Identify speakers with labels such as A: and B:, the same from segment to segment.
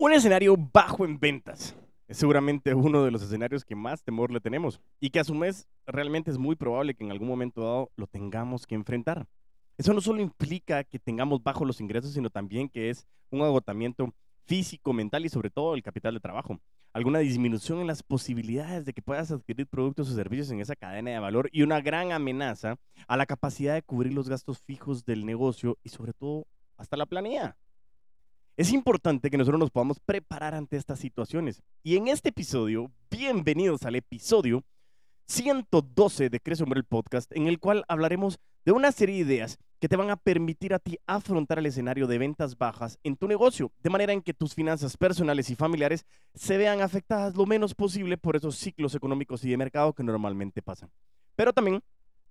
A: Un escenario bajo en ventas. Es seguramente uno de los escenarios que más temor le tenemos y que a su vez realmente es muy probable que en algún momento dado lo tengamos que enfrentar. Eso no solo implica que tengamos bajos los ingresos, sino también que es un agotamiento físico, mental y sobre todo el capital de trabajo. Alguna disminución en las posibilidades de que puedas adquirir productos o servicios en esa cadena de valor y una gran amenaza a la capacidad de cubrir los gastos fijos del negocio y sobre todo hasta la planilla. Es importante que nosotros nos podamos preparar ante estas situaciones. Y en este episodio, bienvenidos al episodio 112 de Crece Hombre el Podcast, en el cual hablaremos de una serie de ideas que te van a permitir a ti afrontar el escenario de ventas bajas en tu negocio, de manera en que tus finanzas personales y familiares se vean afectadas lo menos posible por esos ciclos económicos y de mercado que normalmente pasan. Pero también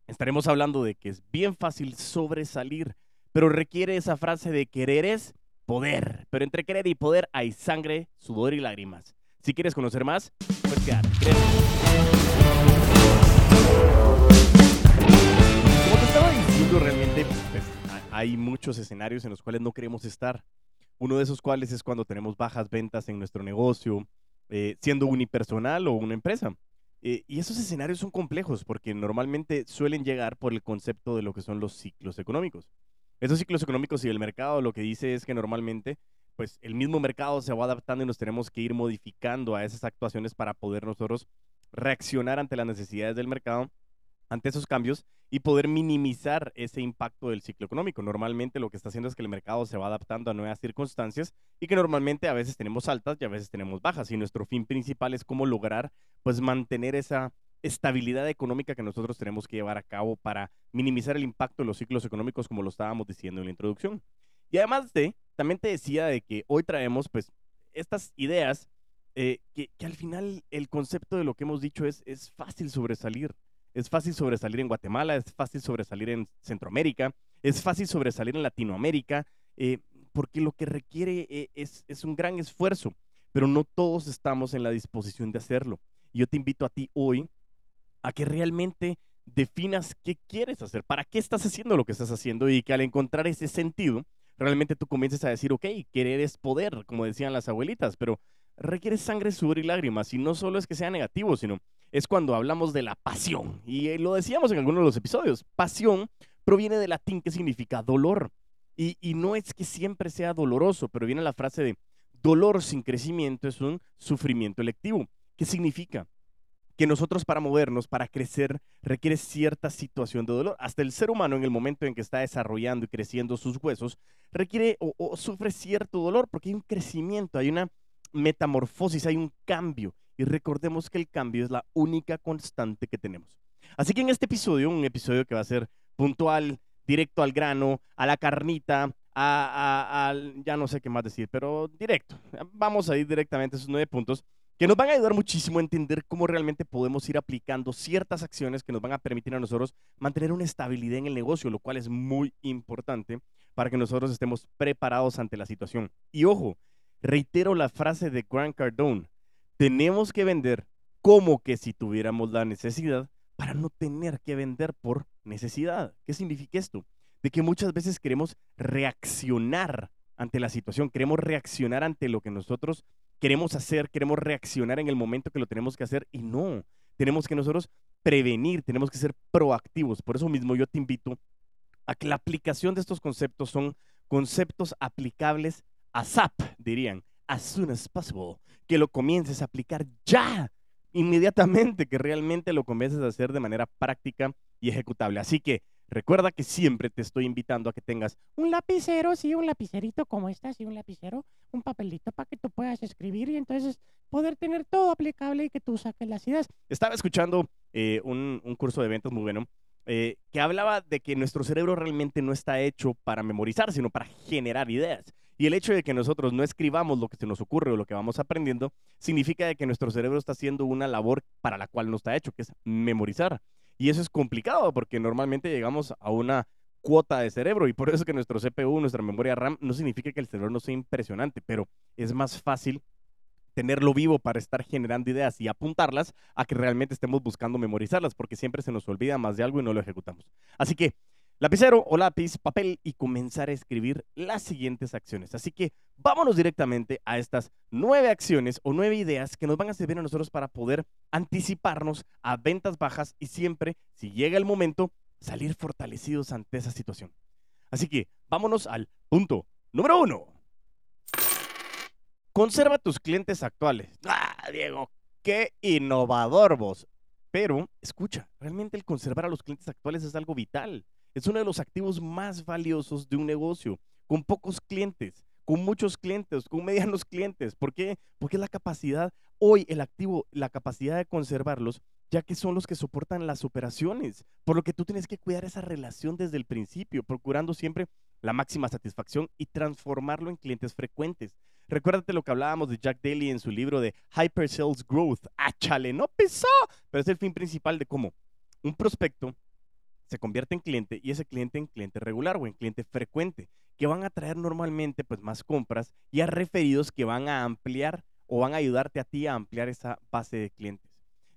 A: estaremos hablando de que es bien fácil sobresalir, pero requiere esa frase de querer es poder. Pero entre querer y poder hay sangre, sudor y lágrimas. Si quieres conocer más, pues quédate. Como te estaba diciendo, realmente pues, hay muchos escenarios en los cuales no queremos estar. Uno de esos cuales es cuando tenemos bajas ventas en nuestro negocio, eh, siendo unipersonal o una empresa. Eh, y esos escenarios son complejos porque normalmente suelen llegar por el concepto de lo que son los ciclos económicos. Esos ciclos económicos y el mercado lo que dice es que normalmente pues el mismo mercado se va adaptando y nos tenemos que ir modificando a esas actuaciones para poder nosotros reaccionar ante las necesidades del mercado, ante esos cambios y poder minimizar ese impacto del ciclo económico. Normalmente lo que está haciendo es que el mercado se va adaptando a nuevas circunstancias y que normalmente a veces tenemos altas y a veces tenemos bajas y nuestro fin principal es cómo lograr pues mantener esa estabilidad económica que nosotros tenemos que llevar a cabo para minimizar el impacto de los ciclos económicos, como lo estábamos diciendo en la introducción. Y además de, también te decía de que hoy traemos pues estas ideas eh, que, que, al final el concepto de lo que hemos dicho es, es fácil sobresalir. Es fácil sobresalir en Guatemala, es fácil sobresalir en Centroamérica, es fácil sobresalir en Latinoamérica, eh, porque lo que requiere eh, es, es un gran esfuerzo, pero no todos estamos en la disposición de hacerlo. Yo te invito a ti hoy a que realmente definas qué quieres hacer, para qué estás haciendo lo que estás haciendo y que al encontrar ese sentido, realmente tú comiences a decir, ok, querer es poder, como decían las abuelitas, pero requiere sangre, sudor y lágrimas. Y no solo es que sea negativo, sino es cuando hablamos de la pasión. Y eh, lo decíamos en algunos de los episodios, pasión proviene del latín que significa dolor. Y, y no es que siempre sea doloroso, pero viene la frase de dolor sin crecimiento es un sufrimiento electivo. ¿Qué significa? Que nosotros para movernos, para crecer, requiere cierta situación de dolor. Hasta el ser humano en el momento en que está desarrollando y creciendo sus huesos, requiere o, sufre cierto dolor porque hay un crecimiento, hay una metamorfosis, hay un cambio. Y recordemos que el cambio es la única constante que tenemos. Así que en este episodio, un episodio que va a ser puntual, directo al grano, a la carnita, a, ya no sé qué más decir, pero directo. Vamos a ir directamente a esos nueve puntos que nos van a ayudar muchísimo a entender cómo realmente podemos ir aplicando ciertas acciones que nos van a permitir a nosotros mantener una estabilidad en el negocio, lo cual es muy importante para que nosotros estemos preparados ante la situación. Y ojo, reitero la frase de Grant Cardone, tenemos que vender como que si tuviéramos la necesidad para no tener que vender por necesidad. ¿Qué significa esto? De que muchas veces queremos reaccionar ante la situación, queremos reaccionar ante lo que nosotros queremos hacer, queremos reaccionar en el momento que lo tenemos que hacer y no, tenemos que nosotros prevenir, tenemos que ser proactivos. Por eso mismo yo te invito a que la aplicación de estos conceptos son conceptos aplicables a SAP, dirían, as soon as possible, que lo comiences a aplicar ya, inmediatamente, que realmente lo comiences a hacer de manera práctica y ejecutable. Así que Recuerda que siempre te estoy invitando a que tengas
B: un lapicero, sí, un lapicerito como este, sí, un lapicero, un papelito para que tú puedas escribir y entonces poder tener todo aplicable y que tú saques las ideas.
A: Estaba escuchando eh, un, curso de ventas muy bueno eh, que hablaba de que nuestro cerebro realmente no está hecho para memorizar, sino para generar ideas. Y el hecho de que nosotros no escribamos lo que se nos ocurre o lo que vamos aprendiendo, significa de que nuestro cerebro está haciendo una labor para la cual no está hecho, que es memorizar. Y eso es complicado porque normalmente llegamos a una cuota de cerebro y por eso es que nuestro CPU, nuestra memoria RAM, no significa que el cerebro no sea impresionante, pero es más fácil tenerlo vivo para estar generando ideas y apuntarlas a que realmente estemos buscando memorizarlas, porque siempre se nos olvida más de algo y no lo ejecutamos. Así que lapicero o lápiz, papel y comenzar a escribir las siguientes acciones. Así que vámonos directamente a estas nueve acciones o nueve ideas que nos van a servir a nosotros para poder anticiparnos a ventas bajas y siempre, si llega el momento, salir fortalecidos ante esa situación. Así que vámonos al punto número uno. Conserva tus clientes actuales. Ah, Diego, qué innovador vos. Pero, escucha, realmente el conservar a los clientes actuales es algo vital. Es uno de los activos más valiosos de un negocio, con pocos clientes, con muchos clientes, con medianos clientes. ¿Por qué? Porque la capacidad, hoy el activo, la capacidad de conservarlos, ya que son los que soportan las operaciones. Por lo que tú tienes que cuidar esa relación desde el principio, procurando siempre la máxima satisfacción y transformarlo en clientes frecuentes. Recuérdate lo que hablábamos de Jack Daly en su libro de Hyper Sales Growth. ¡Ah, chale! No pesó, pero es el fin principal de cómo un prospecto se convierte en cliente y ese cliente en cliente regular o en cliente frecuente, que van a traer normalmente pues más compras y a referidos que van a ampliar o van a ayudarte a ti a ampliar esa base de clientes.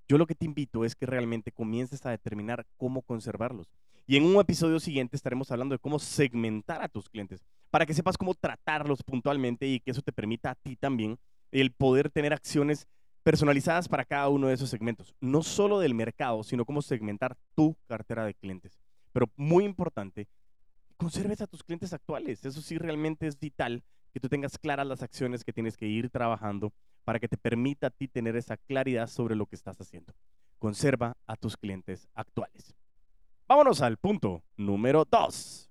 A: Yo lo que te invito es que realmente comiences a determinar cómo conservarlos. Y en un episodio siguiente estaremos hablando de cómo segmentar a tus clientes para que sepas cómo tratarlos puntualmente y que eso te permita a ti también el poder tener acciones personalizadas para cada uno de esos segmentos. No solo del mercado, sino cómo segmentar tu cartera de clientes. Pero muy importante, conserves a tus clientes actuales. Eso sí realmente es vital que tú tengas claras las acciones que tienes que ir trabajando para que te permita a ti tener esa claridad sobre lo que estás haciendo. Conserva a tus clientes actuales. Vámonos al punto número dos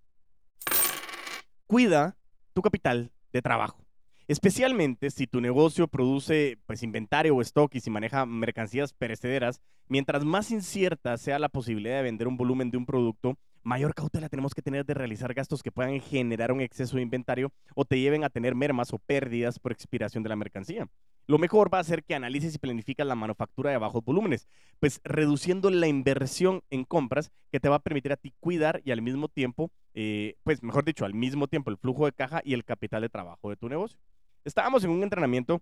A: cuida tu capital de trabajo. Especialmente si tu negocio produce pues, inventario o stock y si maneja mercancías perecederas, mientras más incierta sea la posibilidad de vender un volumen de un producto, mayor cautela tenemos que tener de realizar gastos que puedan generar un exceso de inventario o te lleven a tener mermas o pérdidas por expiración de la mercancía. Lo mejor va a ser que analices y planificas la manufactura de bajos volúmenes, pues reduciendo la inversión en compras que te va a permitir a ti cuidar y al mismo tiempo, eh, pues mejor dicho, al mismo tiempo el flujo de caja y el capital de trabajo de tu negocio. Estábamos en un entrenamiento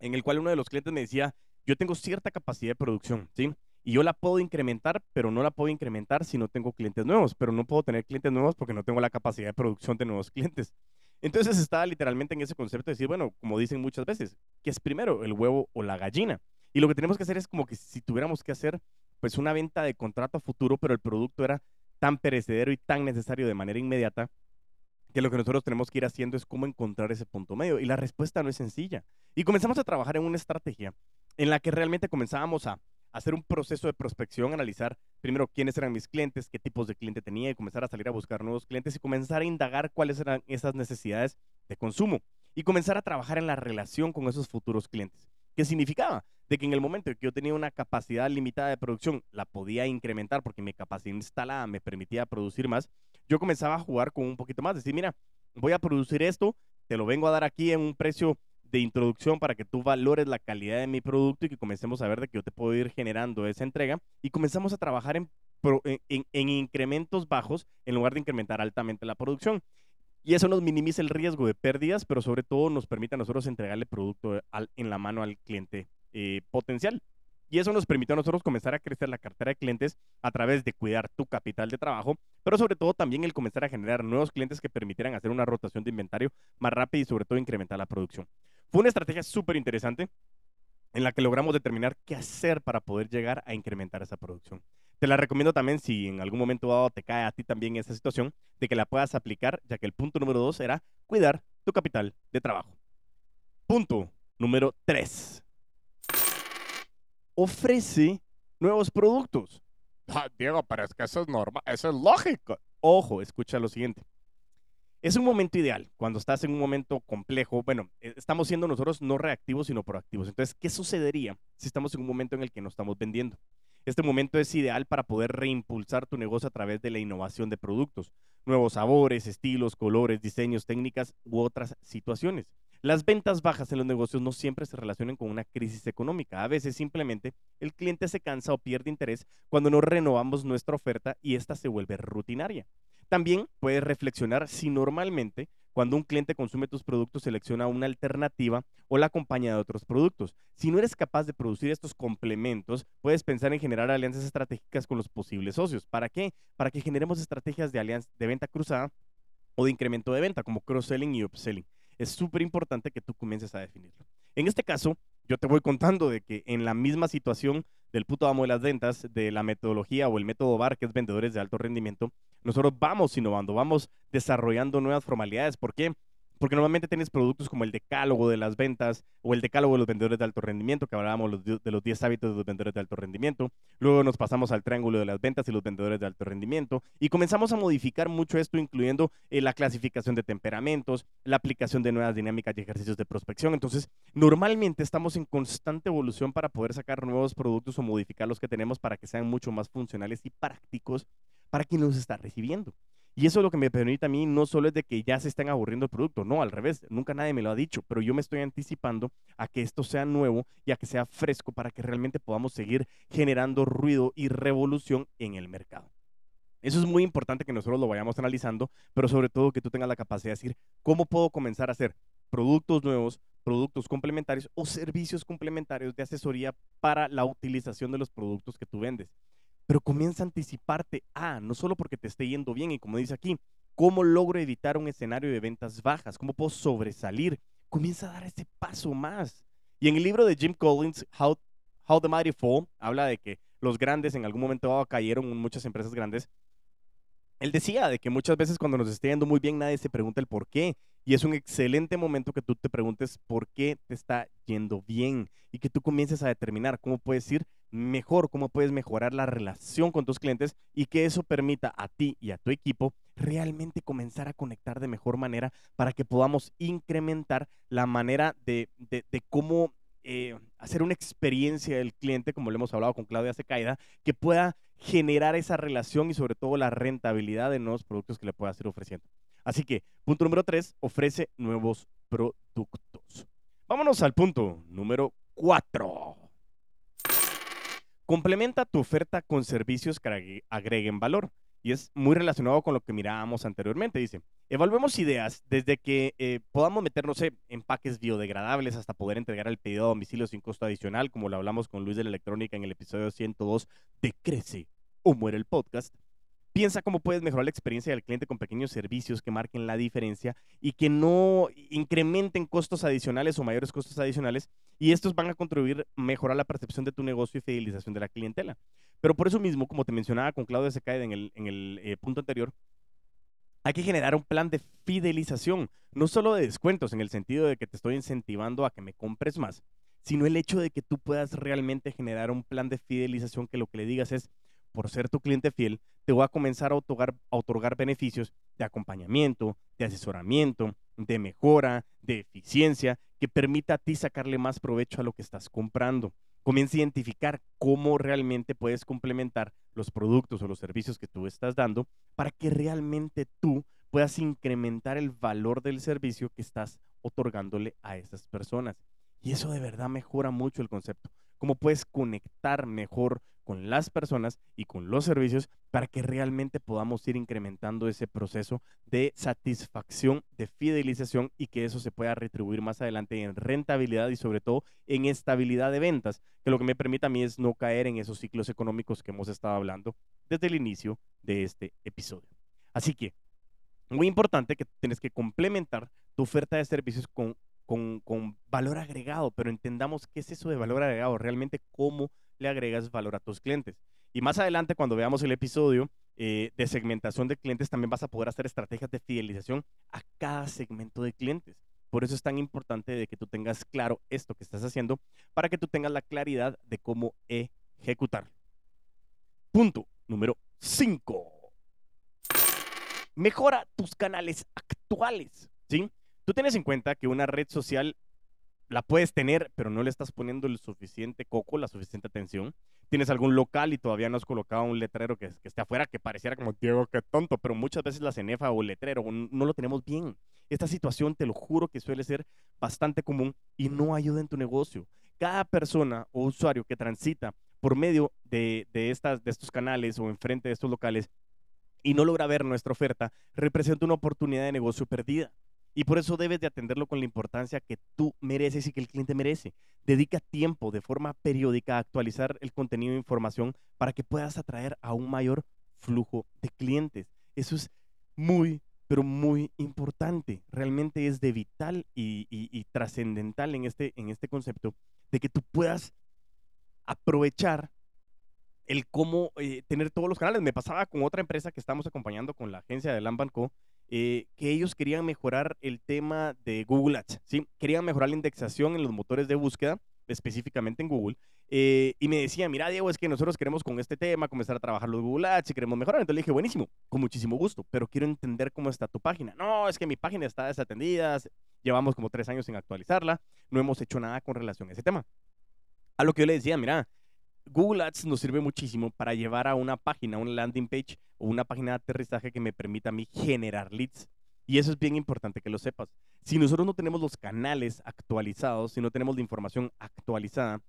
A: en el cual uno de los clientes me decía, yo tengo cierta capacidad de producción, ¿sí? Y yo la puedo incrementar, pero no la puedo incrementar si no tengo clientes nuevos, pero no puedo tener clientes nuevos porque no tengo la capacidad de producción de nuevos clientes. Entonces estaba literalmente en ese concepto de decir, bueno, como dicen muchas veces, ¿qué es primero, el huevo o la gallina? Y lo que tenemos que hacer es como que si tuviéramos que hacer pues una venta de contrato a futuro, pero el producto era tan perecedero y tan necesario de manera inmediata, que lo que nosotros tenemos que ir haciendo es cómo encontrar ese punto medio. Y la respuesta no es sencilla. Y comenzamos a trabajar en una estrategia en la que realmente comenzábamos a hacer un proceso de prospección, analizar primero quiénes eran mis clientes, qué tipos de cliente tenía y comenzar a salir a buscar nuevos clientes y comenzar a indagar cuáles eran esas necesidades de consumo y comenzar a trabajar en la relación con esos futuros clientes. ¿Qué significaba? De que en el momento en que yo tenía una capacidad limitada de producción, la podía incrementar porque mi capacidad instalada me permitía producir más, yo comenzaba a jugar con un poquito más, decir, mira, voy a producir esto, te lo vengo a dar aquí en un precio de introducción para que tú valores la calidad de mi producto y que comencemos a ver de que yo te puedo ir generando esa entrega y comenzamos a trabajar en, en, incrementos bajos en lugar de incrementar altamente la producción. Y eso nos minimiza el riesgo de pérdidas, pero sobre todo nos permite a nosotros entregarle producto en la mano al cliente eh, potencial. Y eso nos permite a nosotros comenzar a crecer la cartera de clientes a través de cuidar tu capital de trabajo, pero sobre todo también el comenzar a generar nuevos clientes que permitieran hacer una rotación de inventario más rápida y sobre todo incrementar la producción. Fue una estrategia súper interesante en la que logramos determinar qué hacer para poder llegar a incrementar esa producción. Te la recomiendo también si en algún momento dado te cae a ti también esa situación, de que la puedas aplicar, ya que el punto número dos era cuidar tu capital de trabajo. Punto número tres. Ofrece nuevos productos.
C: Ah, Diego, pero es que eso es normal, eso es lógico.
A: Ojo, escucha lo siguiente. Es un momento ideal, cuando estás en un momento complejo. Bueno, eh, estamos siendo nosotros no reactivos, sino proactivos. Entonces, ¿qué sucedería si estamos en un momento en el que no estamos vendiendo? Este momento es ideal para poder reimpulsar tu negocio a través de la innovación de productos, nuevos sabores, estilos, colores, diseños, técnicas u otras situaciones. Las ventas bajas en los negocios no siempre se relacionan con una crisis económica. A veces simplemente el cliente se cansa o pierde interés cuando no renovamos nuestra oferta y esta se vuelve rutinaria. También puedes reflexionar si normalmente Cuando un cliente consume tus productos, selecciona una alternativa o la acompaña de otros productos. Si no eres capaz de producir estos complementos, puedes pensar en generar alianzas estratégicas con los posibles socios. ¿Para qué? Para que generemos estrategias de, alianza, de venta cruzada o de incremento de venta, como cross-selling y upselling. Es súper importante que tú comiences a definirlo. En este caso, yo te voy contando de que en la misma situación del puto amo de las ventas, de la metodología o el método VAR, que es vendedores de alto rendimiento, nosotros vamos innovando, vamos desarrollando nuevas formalidades. ¿Por qué? Porque normalmente tienes productos como el decálogo de las ventas o el decálogo de los vendedores de alto rendimiento, que hablábamos de los 10 hábitos de los vendedores de alto rendimiento. Luego nos pasamos al triángulo de las ventas y los vendedores de alto rendimiento. Y comenzamos a modificar mucho esto, incluyendo eh, la clasificación de temperamentos, la aplicación de nuevas dinámicas y ejercicios de prospección. Entonces, normalmente estamos en constante evolución para poder sacar nuevos productos o modificar los que tenemos para que sean mucho más funcionales y prácticos para quien los está recibiendo. Y eso es lo que me permite a mí no solo es de que ya se estén aburriendo el producto, no, al revés, nunca nadie me lo ha dicho, pero yo me estoy anticipando a que esto sea nuevo y a que sea fresco para que realmente podamos seguir generando ruido y revolución en el mercado. Eso es muy importante que nosotros lo vayamos analizando, pero sobre todo que tú tengas la capacidad de decir, ¿cómo puedo comenzar a hacer productos nuevos, productos complementarios o servicios complementarios de asesoría para la utilización de los productos que tú vendes? Pero comienza a anticiparte a, no solo porque te esté yendo bien, y como dice aquí, ¿cómo logro evitar un escenario de ventas bajas? ¿Cómo puedo sobresalir? Comienza a dar ese paso más. Y en el libro de Jim Collins, How, How the Mighty Fall, habla de que los grandes en algún momento cayeron muchas empresas grandes. Él decía de que muchas veces cuando nos esté yendo muy bien nadie se pregunta el por qué. Y es un excelente momento que tú te preguntes por qué te está yendo bien y que tú comiences a determinar cómo puedes ir mejor, cómo puedes mejorar la relación con tus clientes y que eso permita a ti y a tu equipo realmente comenzar a conectar de mejor manera para que podamos incrementar la manera de, cómo eh, hacer una experiencia del cliente, como lo hemos hablado con Claudia Secaida, que pueda generar esa relación y sobre todo la rentabilidad de nuevos productos que le pueda ir ofreciendo. Así que, punto número tres, ofrece nuevos productos. Vámonos al punto número cuatro. Complementa tu oferta con servicios que agreguen valor. Y es muy relacionado con lo que mirábamos anteriormente. Dice, evaluemos ideas desde que eh, podamos meternos en empaques biodegradables hasta poder entregar el pedido a domicilio sin costo adicional, como lo hablamos con Luis de la Electrónica en el episodio 102 de Crece o Muere el Podcast. Piensa cómo puedes mejorar la experiencia del cliente con pequeños servicios que marquen la diferencia y que no incrementen costos adicionales o mayores costos adicionales. Y estos van a contribuir a mejorar la percepción de tu negocio y fidelización de la clientela. Pero por eso mismo, como te mencionaba con Claudia Secaide en el, en el eh, punto anterior, hay que generar un plan de fidelización, no solo de descuentos en el sentido de que te estoy incentivando a que me compres más, sino el hecho de que tú puedas realmente generar un plan de fidelización que lo que le digas es, por ser tu cliente fiel, te voy a comenzar a otorgar, beneficios de acompañamiento, de asesoramiento, de mejora, de eficiencia, que permita a ti sacarle más provecho a lo que estás comprando. Comienza a identificar cómo realmente puedes complementar los productos o los servicios que tú estás dando para que realmente tú puedas incrementar el valor del servicio que estás otorgándole a esas personas. Y eso de verdad mejora mucho el concepto. Cómo puedes conectar mejor con las personas y con los servicios para que realmente podamos ir incrementando ese proceso de satisfacción, de fidelización y que eso se pueda retribuir más adelante en rentabilidad y sobre todo en estabilidad de ventas, que lo que me permite a mí es no caer en esos ciclos económicos que hemos estado hablando desde el inicio de este episodio. Así que, muy importante que tienes que complementar tu oferta de servicios con, con, con valor agregado, pero entendamos qué es eso de valor agregado, realmente cómo le agregas valor a tus clientes. Y más adelante, cuando veamos el episodio eh, de segmentación de clientes, también vas a poder hacer estrategias de fidelización a cada segmento de clientes. Por eso es tan importante de que tú tengas claro esto que estás haciendo para que tú tengas la claridad de cómo ejecutarlo. Punto número 5. Mejora tus canales actuales. ¿sí? Tú tienes en cuenta que una red social la puedes tener, pero no le estás poniendo el suficiente coco, la suficiente atención. Tienes algún local y todavía no has colocado un letrero que, esté afuera que pareciera como, Diego, qué tonto, pero muchas veces la cenefa o el letrero no lo tenemos bien. Esta situación, te lo juro que suele ser bastante común y no ayuda en tu negocio. Cada persona o usuario que transita por medio de, de estos canales o enfrente de estos locales y no logra ver nuestra oferta, representa una oportunidad de negocio perdida. Y por eso debes de atenderlo con la importancia que tú mereces y que el cliente merece. Dedica tiempo de forma periódica a actualizar el contenido de información para que puedas atraer a un mayor flujo de clientes. Eso es muy, pero muy importante. Realmente es de vital y, y- trascendental en este, en este concepto de que tú puedas aprovechar el cómo eh, tener todos los canales. Me pasaba con otra empresa que estamos acompañando con la agencia de Lambanco, eh, que ellos querían mejorar el tema de Google Ads, ¿sí? Querían mejorar la indexación en los motores de búsqueda, específicamente en Google. eh, y me decían, mira, Diego, es que nosotros queremos con este tema comenzar a trabajar los Google Ads y queremos mejorar. Entonces le dije, buenísimo, con muchísimo gusto, pero quiero entender cómo está tu página. No, es que mi página está desatendida, llevamos como tres años sin actualizarla, no hemos hecho nada con relación a ese tema. A lo que yo le decía, mira, Google Ads nos sirve muchísimo para llevar a una página, una landing page o una página de aterrizaje que me permita a mí generar leads. Y eso es bien importante que lo sepas. Si nosotros no tenemos los canales actualizados, si no tenemos la información actualizada,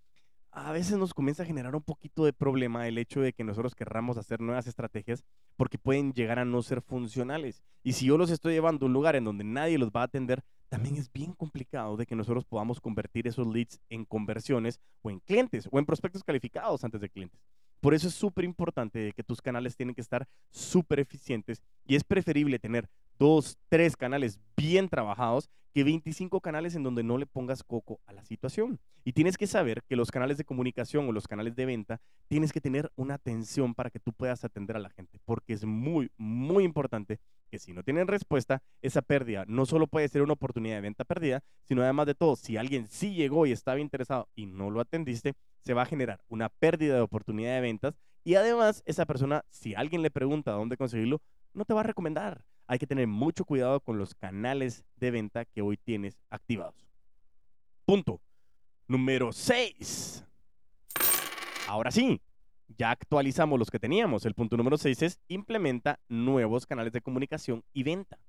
A: a veces nos comienza a generar un poquito de problema el hecho de que nosotros querramos hacer nuevas estrategias porque pueden llegar a no ser funcionales. Y si yo los estoy llevando a un lugar en donde nadie los va a atender, también es bien complicado de que nosotros podamos convertir esos leads en conversiones o en clientes o en prospectos calificados antes de clientes. Por eso es súper importante que tus canales tienen que estar súper eficientes y es preferible tener dos, tres canales bien trabajados que 25 canales en donde no le pongas coco a la situación. Y tienes que saber que los canales de comunicación o los canales de venta tienes que tener una atención para que tú puedas atender a la gente, porque es muy, muy importante que si no tienen respuesta, esa pérdida no solo puede ser una oportunidad de venta perdida, sino además de todo, si alguien sí llegó y estaba interesado y no lo atendiste, se va a generar una pérdida de oportunidad de ventas y además esa persona, si alguien le pregunta dónde conseguirlo, no te va a recomendar. Hay que tener mucho cuidado con los canales de venta que hoy tienes activados. Punto. Número 6. Ahora sí, ya actualizamos los que teníamos. El punto número 6 es implementa nuevos canales de comunicación y venta.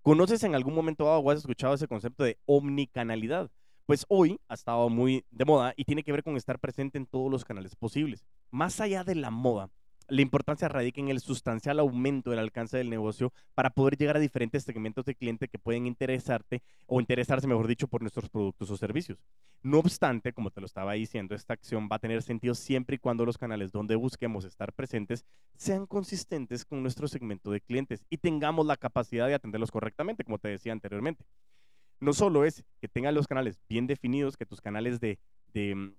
A: ¿Conoces en algún momento dado o has escuchado ese concepto de omnicanalidad? Pues hoy ha estado muy de moda y tiene que ver con estar presente en todos los canales posibles. Más allá de la moda, la importancia radica en el sustancial aumento del alcance del negocio para poder llegar a diferentes segmentos de cliente que pueden interesarte o interesarse, mejor dicho, por nuestros productos o servicios. No obstante, como te lo estaba diciendo, esta acción va a tener sentido siempre y cuando los canales donde busquemos estar presentes sean consistentes con nuestro segmento de clientes y tengamos la capacidad de atenderlos correctamente, como te decía anteriormente. No solo es que tengan los canales bien definidos, que tus canales de, de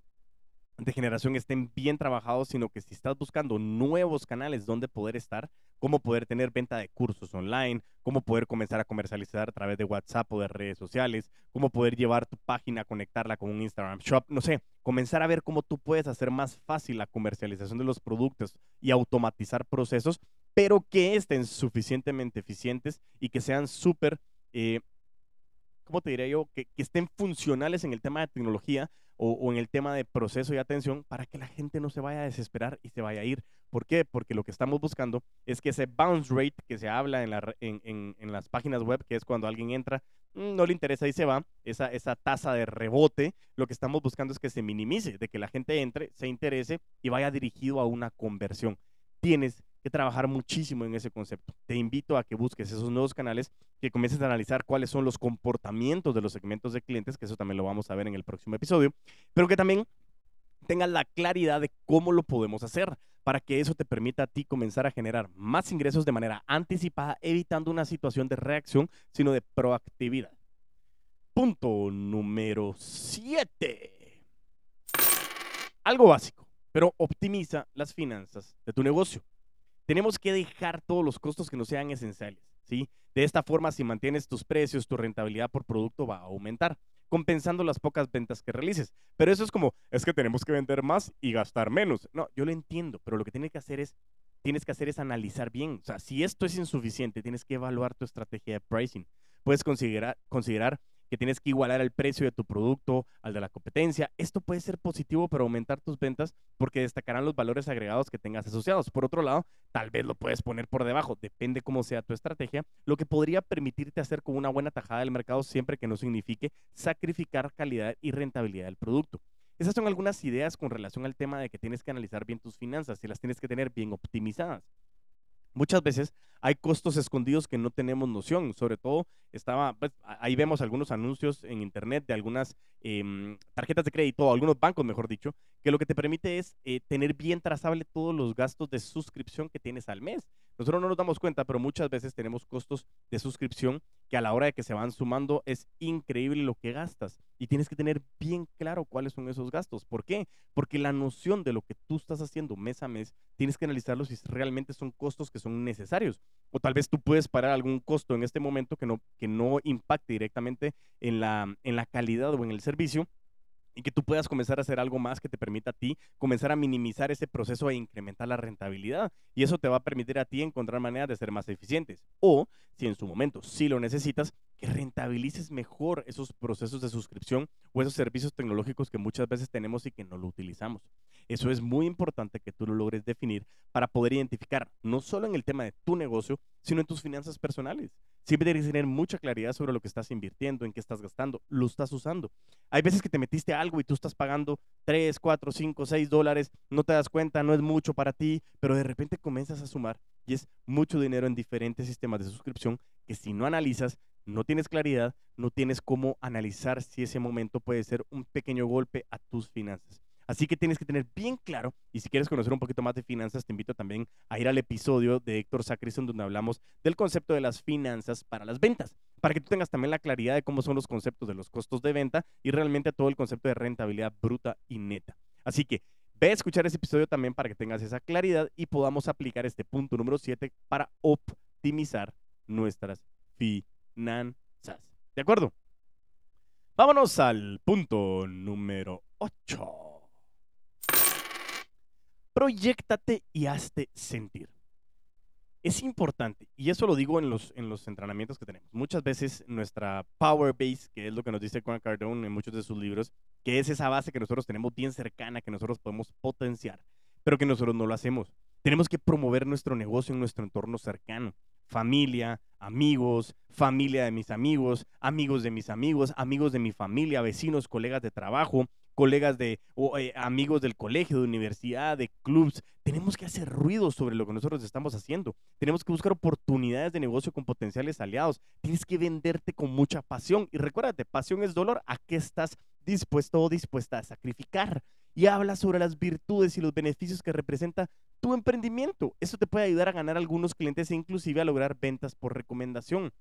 A: de generación estén bien trabajados, sino que si estás buscando nuevos canales donde poder estar, cómo poder tener venta de cursos online, cómo poder comenzar a comercializar a través de WhatsApp o de redes sociales, cómo poder llevar tu página, conectarla con un Instagram Shop, no sé, comenzar a ver cómo tú puedes hacer más fácil la comercialización de los productos y automatizar procesos, pero que estén suficientemente eficientes y que sean súper, eh, ¿cómo te diría yo? Que, que estén funcionales en el tema de tecnología o, en el tema de proceso y atención para que la gente no se vaya a desesperar y se vaya a ir. ¿Por qué? Porque lo que estamos buscando es que ese bounce rate que se habla en, en, las páginas web, que es cuando alguien entra, mmm, no le interesa y se va, esa, esa tasa de rebote, lo que estamos buscando es que se minimice, de que la gente entre, se interese y vaya dirigido a una conversión. Tienes que trabajar muchísimo en ese concepto. Te invito a que busques esos nuevos canales, que comiences a analizar cuáles son los comportamientos de los segmentos de clientes, que eso también lo vamos a ver en el próximo episodio, pero que también tengas la claridad de cómo lo podemos hacer para que eso te permita a ti comenzar a generar más ingresos de manera anticipada, evitando una situación de reacción, sino de proactividad. Punto número 7. Algo básico, pero optimiza las finanzas de tu negocio tenemos que dejar todos los costos que no sean esenciales, ¿sí? De esta forma, si mantienes tus precios, tu rentabilidad por producto va a aumentar, compensando las pocas ventas que realices. Pero eso es como, es que tenemos que vender más y gastar menos. No, yo lo entiendo, pero lo que tienes que hacer es, tienes que hacer es analizar bien. O sea, si esto es insuficiente, tienes que evaluar tu estrategia de pricing. Puedes considerar, considerar que tienes que igualar el precio de tu producto al de la competencia. Esto puede ser positivo para aumentar tus ventas porque destacarán los valores agregados que tengas asociados. Por otro lado, tal vez lo puedes poner por debajo, depende cómo sea tu estrategia, lo que podría permitirte hacer con una buena tajada del mercado siempre que no signifique sacrificar calidad y rentabilidad del producto. Esas son algunas ideas con relación al tema de que tienes que analizar bien tus finanzas y las tienes que tener bien optimizadas. Muchas veces hay costos escondidos que no tenemos noción. Sobre todo, estaba, pues, ahí vemos algunos anuncios en internet de algunas em, tarjetas de crédito, algunos bancos, mejor dicho, que lo que te permite es eh, tener bien trazable todos los gastos de suscripción que tienes al mes. Nosotros no nos damos cuenta, pero muchas veces tenemos costos de suscripción que a la hora de que se van sumando es increíble lo que gastas. Y tienes que tener bien claro cuáles son esos gastos. ¿Por qué? Porque la noción de lo que tú estás haciendo mes a mes, tienes que analizarlo si realmente son costos que son necesarios. O tal vez tú puedes parar algún costo en este momento que no, que no impacte directamente en la, en la calidad o en el servicio y que tú puedas comenzar a hacer algo más que te permita a ti comenzar a minimizar ese proceso e incrementar la rentabilidad. Y eso te va a permitir a ti encontrar maneras de ser más eficientes. O, si en su momento sí lo necesitas, que rentabilices mejor esos procesos de suscripción o esos servicios tecnológicos que muchas veces tenemos y que no lo utilizamos. Eso es muy importante que tú lo logres definir para poder identificar, no solo en el tema de tu negocio, sino en tus finanzas personales. Siempre que tener mucha claridad sobre lo que estás invirtiendo, en qué estás gastando, lo estás usando. Hay veces que te metiste algo y tú estás pagando 3, 4, 5, 6 dólares, no te das cuenta, no es mucho para ti, pero de repente comienzas a sumar y es mucho dinero en diferentes sistemas de suscripción que si no analizas, no tienes claridad, no tienes cómo analizar si ese momento puede ser un pequeño golpe a tus finanzas. Así que tienes que tener bien claro, y si quieres conocer un poquito más de finanzas, te invito también a ir al episodio de Héctor Sacristón, donde hablamos del concepto de las finanzas para las ventas, para que tú tengas también la claridad de cómo son los conceptos de los costos de venta y realmente todo el concepto de rentabilidad bruta y neta. Así que ve a escuchar ese episodio también para que tengas esa claridad y podamos aplicar este punto número 7 para optimizar nuestras finanzas. ¿De acuerdo? Vámonos al punto número 8. Proyéctate y hazte sentir. Es importante, y eso lo digo en los, en los entrenamientos que tenemos. Muchas veces nuestra power base, que es lo que nos dice Juan Cardone en muchos de sus libros, que es esa base que nosotros tenemos bien cercana, que nosotros podemos potenciar, pero que nosotros no lo hacemos. Tenemos que promover nuestro negocio en nuestro entorno cercano. Familia, amigos, familia de mis amigos, amigos de mis amigos, amigos de mi familia, vecinos, colegas de trabajo, colegas de o, eh, amigos del colegio, de universidad, de clubs. Tenemos que hacer ruido sobre lo que nosotros estamos haciendo. Tenemos que buscar oportunidades de negocio con potenciales aliados. Tienes que venderte con mucha pasión. Y recuérdate, pasión es dolor. ¿A qué estás dispuesto o dispuesta a sacrificar? Y habla sobre las virtudes y los beneficios que representa tu emprendimiento. Eso te puede ayudar a ganar algunos clientes e inclusive a lograr ventas por recomendación.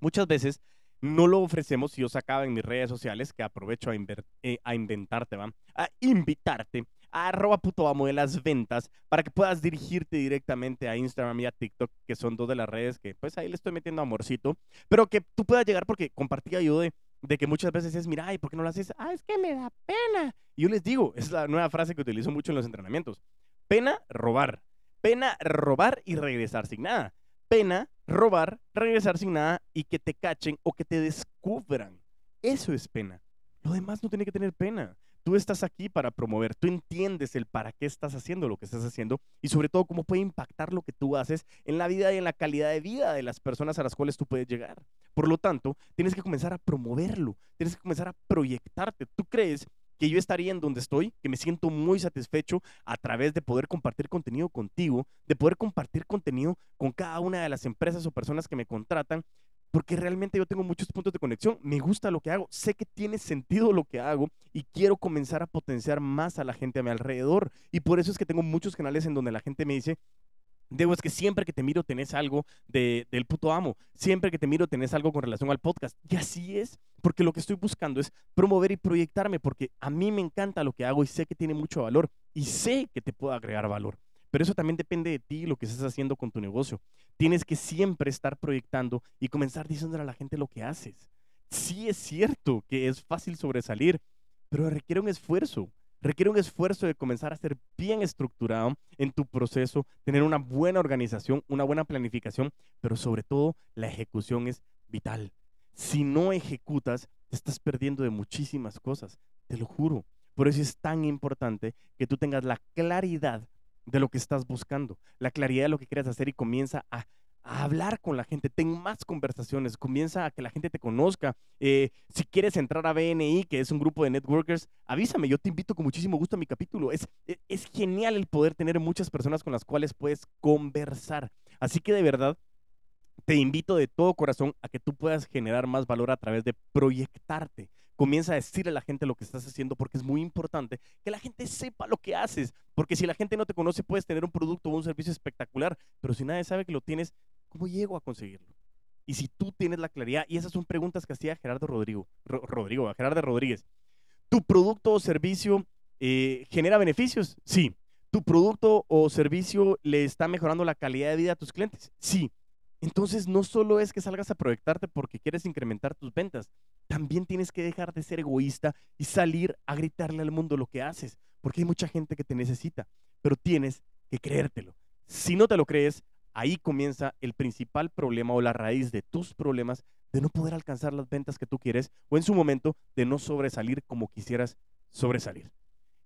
A: Muchas veces no lo ofrecemos si yo sacaba en mis redes sociales, que aprovecho a, eh, inventarte, ¿va? a invitarte a arroba puto amo de las ventas para que puedas dirigirte directamente a Instagram y a TikTok, que son dos de las redes que pues ahí le estoy metiendo amorcito, pero que tú puedas llegar porque compartía yo de, de que muchas veces es, mira, ¿y por qué no lo haces? Ah, es que me da pena. Y yo les digo, es la nueva frase que utilizo mucho en los entrenamientos. Pena, robar. Pena, robar y regresar sin nada. Pena, robar, regresar sin nada y que te cachen o que te descubran. Eso es pena. Lo demás no tiene que tener pena. Tú estás aquí para promover, tú entiendes el para qué estás haciendo lo que estás haciendo y sobre todo cómo puede impactar lo que tú haces en la vida y en la calidad de vida de las personas a las cuales tú puedes llegar. Por lo tanto, tienes que comenzar a promoverlo, tienes que comenzar a proyectarte. ¿Tú crees que yo estaría en donde estoy, que me siento muy satisfecho a través de poder compartir contenido contigo, de poder compartir contenido con cada una de las empresas o personas que me contratan, porque realmente yo tengo muchos puntos de conexión, me gusta lo que hago, sé que tiene sentido lo que hago y quiero comenzar a potenciar más a la gente a mi alrededor. Y por eso es que tengo muchos canales en donde la gente me dice, Debo, es que siempre que te miro tenés algo de, del puto amo. Siempre que te miro tenés algo con relación al podcast. Y así es, porque lo que estoy buscando es promover y proyectarme, porque a mí me encanta lo que hago y sé que tiene mucho valor y sé que te puedo agregar valor. Pero eso también depende de ti, lo que estés haciendo con tu negocio. Tienes que siempre estar proyectando y comenzar diciéndole a la gente lo que haces. Sí es cierto que es fácil sobresalir, pero requiere un esfuerzo requiere un esfuerzo de comenzar a ser bien estructurado en tu proceso, tener una buena organización, una buena planificación, pero sobre todo la ejecución es vital. Si no ejecutas, te estás perdiendo de muchísimas cosas, te lo juro. Por eso es tan importante que tú tengas la claridad de lo que estás buscando, la claridad de lo que quieres hacer y comienza a hablar con la gente, ten más conversaciones, comienza a que la gente te conozca. Eh, si quieres entrar a BNI, que es un grupo de networkers, avísame, yo te invito con muchísimo gusto a mi capítulo. Es, es, es genial el poder tener muchas personas con las cuales puedes conversar. Así que de verdad, te invito de todo corazón a que tú puedas generar más valor a través de proyectarte. Comienza a decirle a la gente lo que estás haciendo porque es muy importante que la gente sepa lo que haces. Porque si la gente no te conoce, puedes tener un producto o un servicio espectacular, pero si nadie sabe que lo tienes, ¿cómo llego a conseguirlo? Y si tú tienes la claridad, y esas son preguntas que hacía Gerardo Rodrigo, Ro- Rodrigo, Gerardo Rodríguez. ¿Tu producto o servicio eh, genera beneficios? Sí. ¿Tu producto o servicio le está mejorando la calidad de vida a tus clientes? Sí. Entonces no solo es que salgas a proyectarte porque quieres incrementar tus ventas, también tienes que dejar de ser egoísta y salir a gritarle al mundo lo que haces, porque hay mucha gente que te necesita, pero tienes que creértelo. Si no te lo crees, ahí comienza el principal problema o la raíz de tus problemas de no poder alcanzar las ventas que tú quieres o en su momento de no sobresalir como quisieras sobresalir.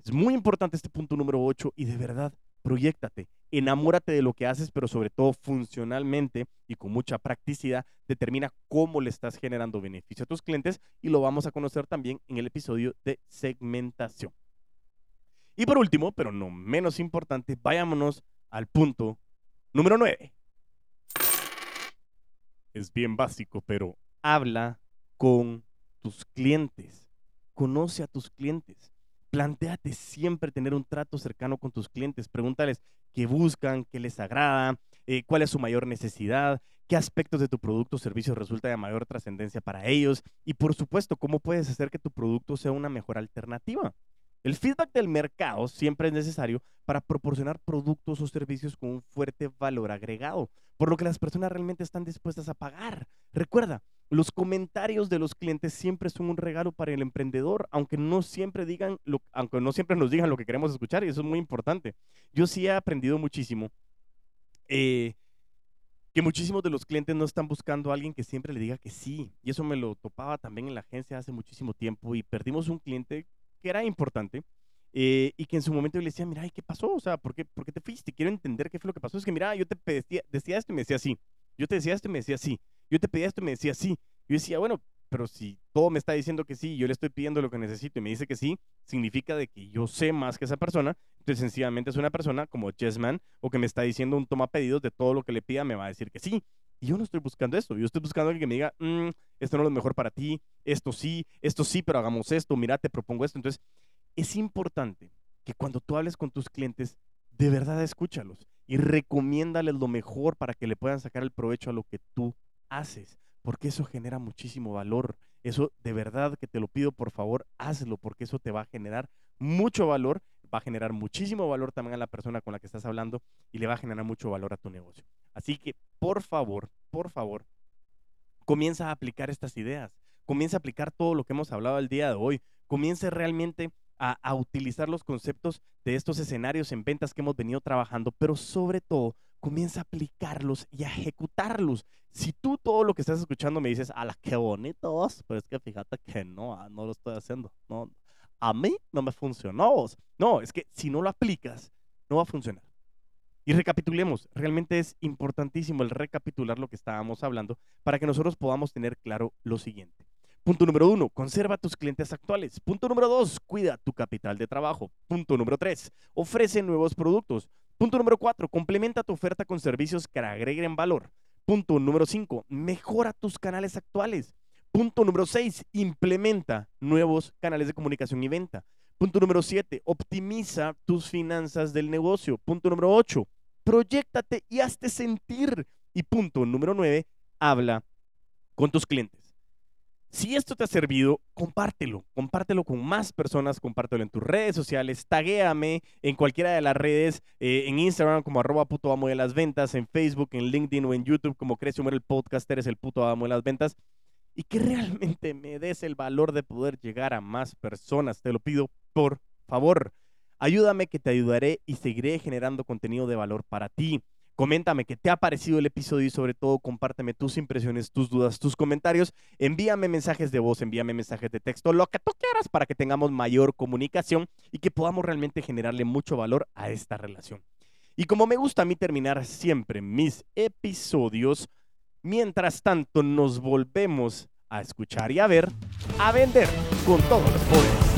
A: Es muy importante este punto número 8 y de verdad, proyectate, enamórate de lo que haces, pero sobre todo funcionalmente y con mucha practicidad, determina cómo le estás generando beneficio a tus clientes y lo vamos a conocer también en el episodio de segmentación. Y por último, pero no menos importante, vayámonos al punto número 9. Es bien básico, pero habla con tus clientes. Conoce a tus clientes. Plantéate siempre tener un trato cercano con tus clientes. Pregúntales qué buscan, qué les agrada, eh, cuál es su mayor necesidad, qué aspectos de tu producto o servicio resulta de mayor trascendencia para ellos y por supuesto, cómo puedes hacer que tu producto sea una mejor alternativa. El feedback del mercado siempre es necesario para proporcionar productos o servicios con un fuerte valor agregado, por lo que las personas realmente están dispuestas a pagar. Recuerda, los comentarios de los clientes siempre son un regalo para el emprendedor, aunque no siempre digan aunque no siempre nos digan lo que queremos escuchar, y eso es muy importante. Yo sí he aprendido muchísimo eh, que muchísimos de los clientes no están buscando a alguien que siempre le diga que sí. Y eso me lo topaba también en la agencia hace muchísimo tiempo y perdimos un cliente que era importante eh, y que en su momento yo le decía, mira, ¿y qué pasó? O sea, ¿por qué, ¿por qué te fuiste? Quiero entender qué fue lo que pasó. Es que, mira, yo te decía, decía esto y me decía sí. Yo te decía esto y me decía sí. Yo te pedía esto y me decía sí. Yo decía, bueno, pero si todo me está diciendo que sí, yo le estoy pidiendo lo que necesito y me dice que sí, significa de que yo sé más que esa persona. Entonces, sencillamente es una persona como Jessman o que me está diciendo un toma pedidos de todo lo que le pida, me va a decir que sí. Y yo no estoy buscando eso. Yo estoy buscando alguien que me diga, "Mm, esto no es lo mejor para ti, esto sí, esto sí, pero hagamos esto, mira, te propongo esto. Entonces, es importante que cuando tú hables con tus clientes, de verdad escúchalos y recomiéndales lo mejor para que le puedan sacar el provecho a lo que tú haces, porque eso genera muchísimo valor. Eso de verdad que te lo pido, por favor, hazlo, porque eso te va a generar mucho valor, va a generar muchísimo valor también a la persona con la que estás hablando y le va a generar mucho valor a tu negocio. Así que, por favor, por favor, comienza a aplicar estas ideas, comienza a aplicar todo lo que hemos hablado el día de hoy, comience realmente a, a, utilizar los conceptos de estos escenarios en ventas que hemos venido trabajando, pero sobre todo comienza a aplicarlos y a ejecutarlos. Si tú todo lo que estás escuchando me dices, ala, qué bonitos, pero es que fíjate que no, ah, no lo estoy haciendo. No, a mí no me funcionó. No, es que si no lo aplicas, no va a funcionar. Y recapitulemos, realmente es importantísimo el recapitular lo que estábamos hablando para que nosotros podamos tener claro lo siguiente. Punto número uno, conserva tus clientes actuales. Punto número dos, cuida tu capital de trabajo. Punto número tres, ofrece nuevos productos. Punto número cuatro, complementa tu oferta con servicios que agreguen valor. Punto número cinco, mejora tus canales actuales. Punto número seis, implementa nuevos canales de comunicación y venta. Punto número siete, optimiza tus finanzas del negocio. Punto número ocho, proyectate y hazte sentir. Y punto número nueve, habla con tus clientes. Si esto te ha servido, compártelo, compártelo con más personas, compártelo en tus redes sociales, taguéame en cualquiera de las redes, eh, en Instagram como arroba puto amo de las ventas, en Facebook, en LinkedIn o en YouTube como Crece Humor el podcast, eres el puto amo de las ventas y que realmente me des el valor de poder llegar a más personas. Te lo pido, por favor. Ayúdame que te ayudaré y seguiré generando contenido de valor para ti. Coméntame qué te ha parecido el episodio y sobre todo compárteme tus impresiones, tus dudas, tus comentarios. Envíame mensajes de voz, envíame mensajes de texto, lo que tú quieras para que tengamos mayor comunicación y que podamos realmente generarle mucho valor a esta relación. Y como me gusta a mí terminar siempre mis episodios, mientras tanto nos volvemos a escuchar y a ver, a vender con todos los poderes.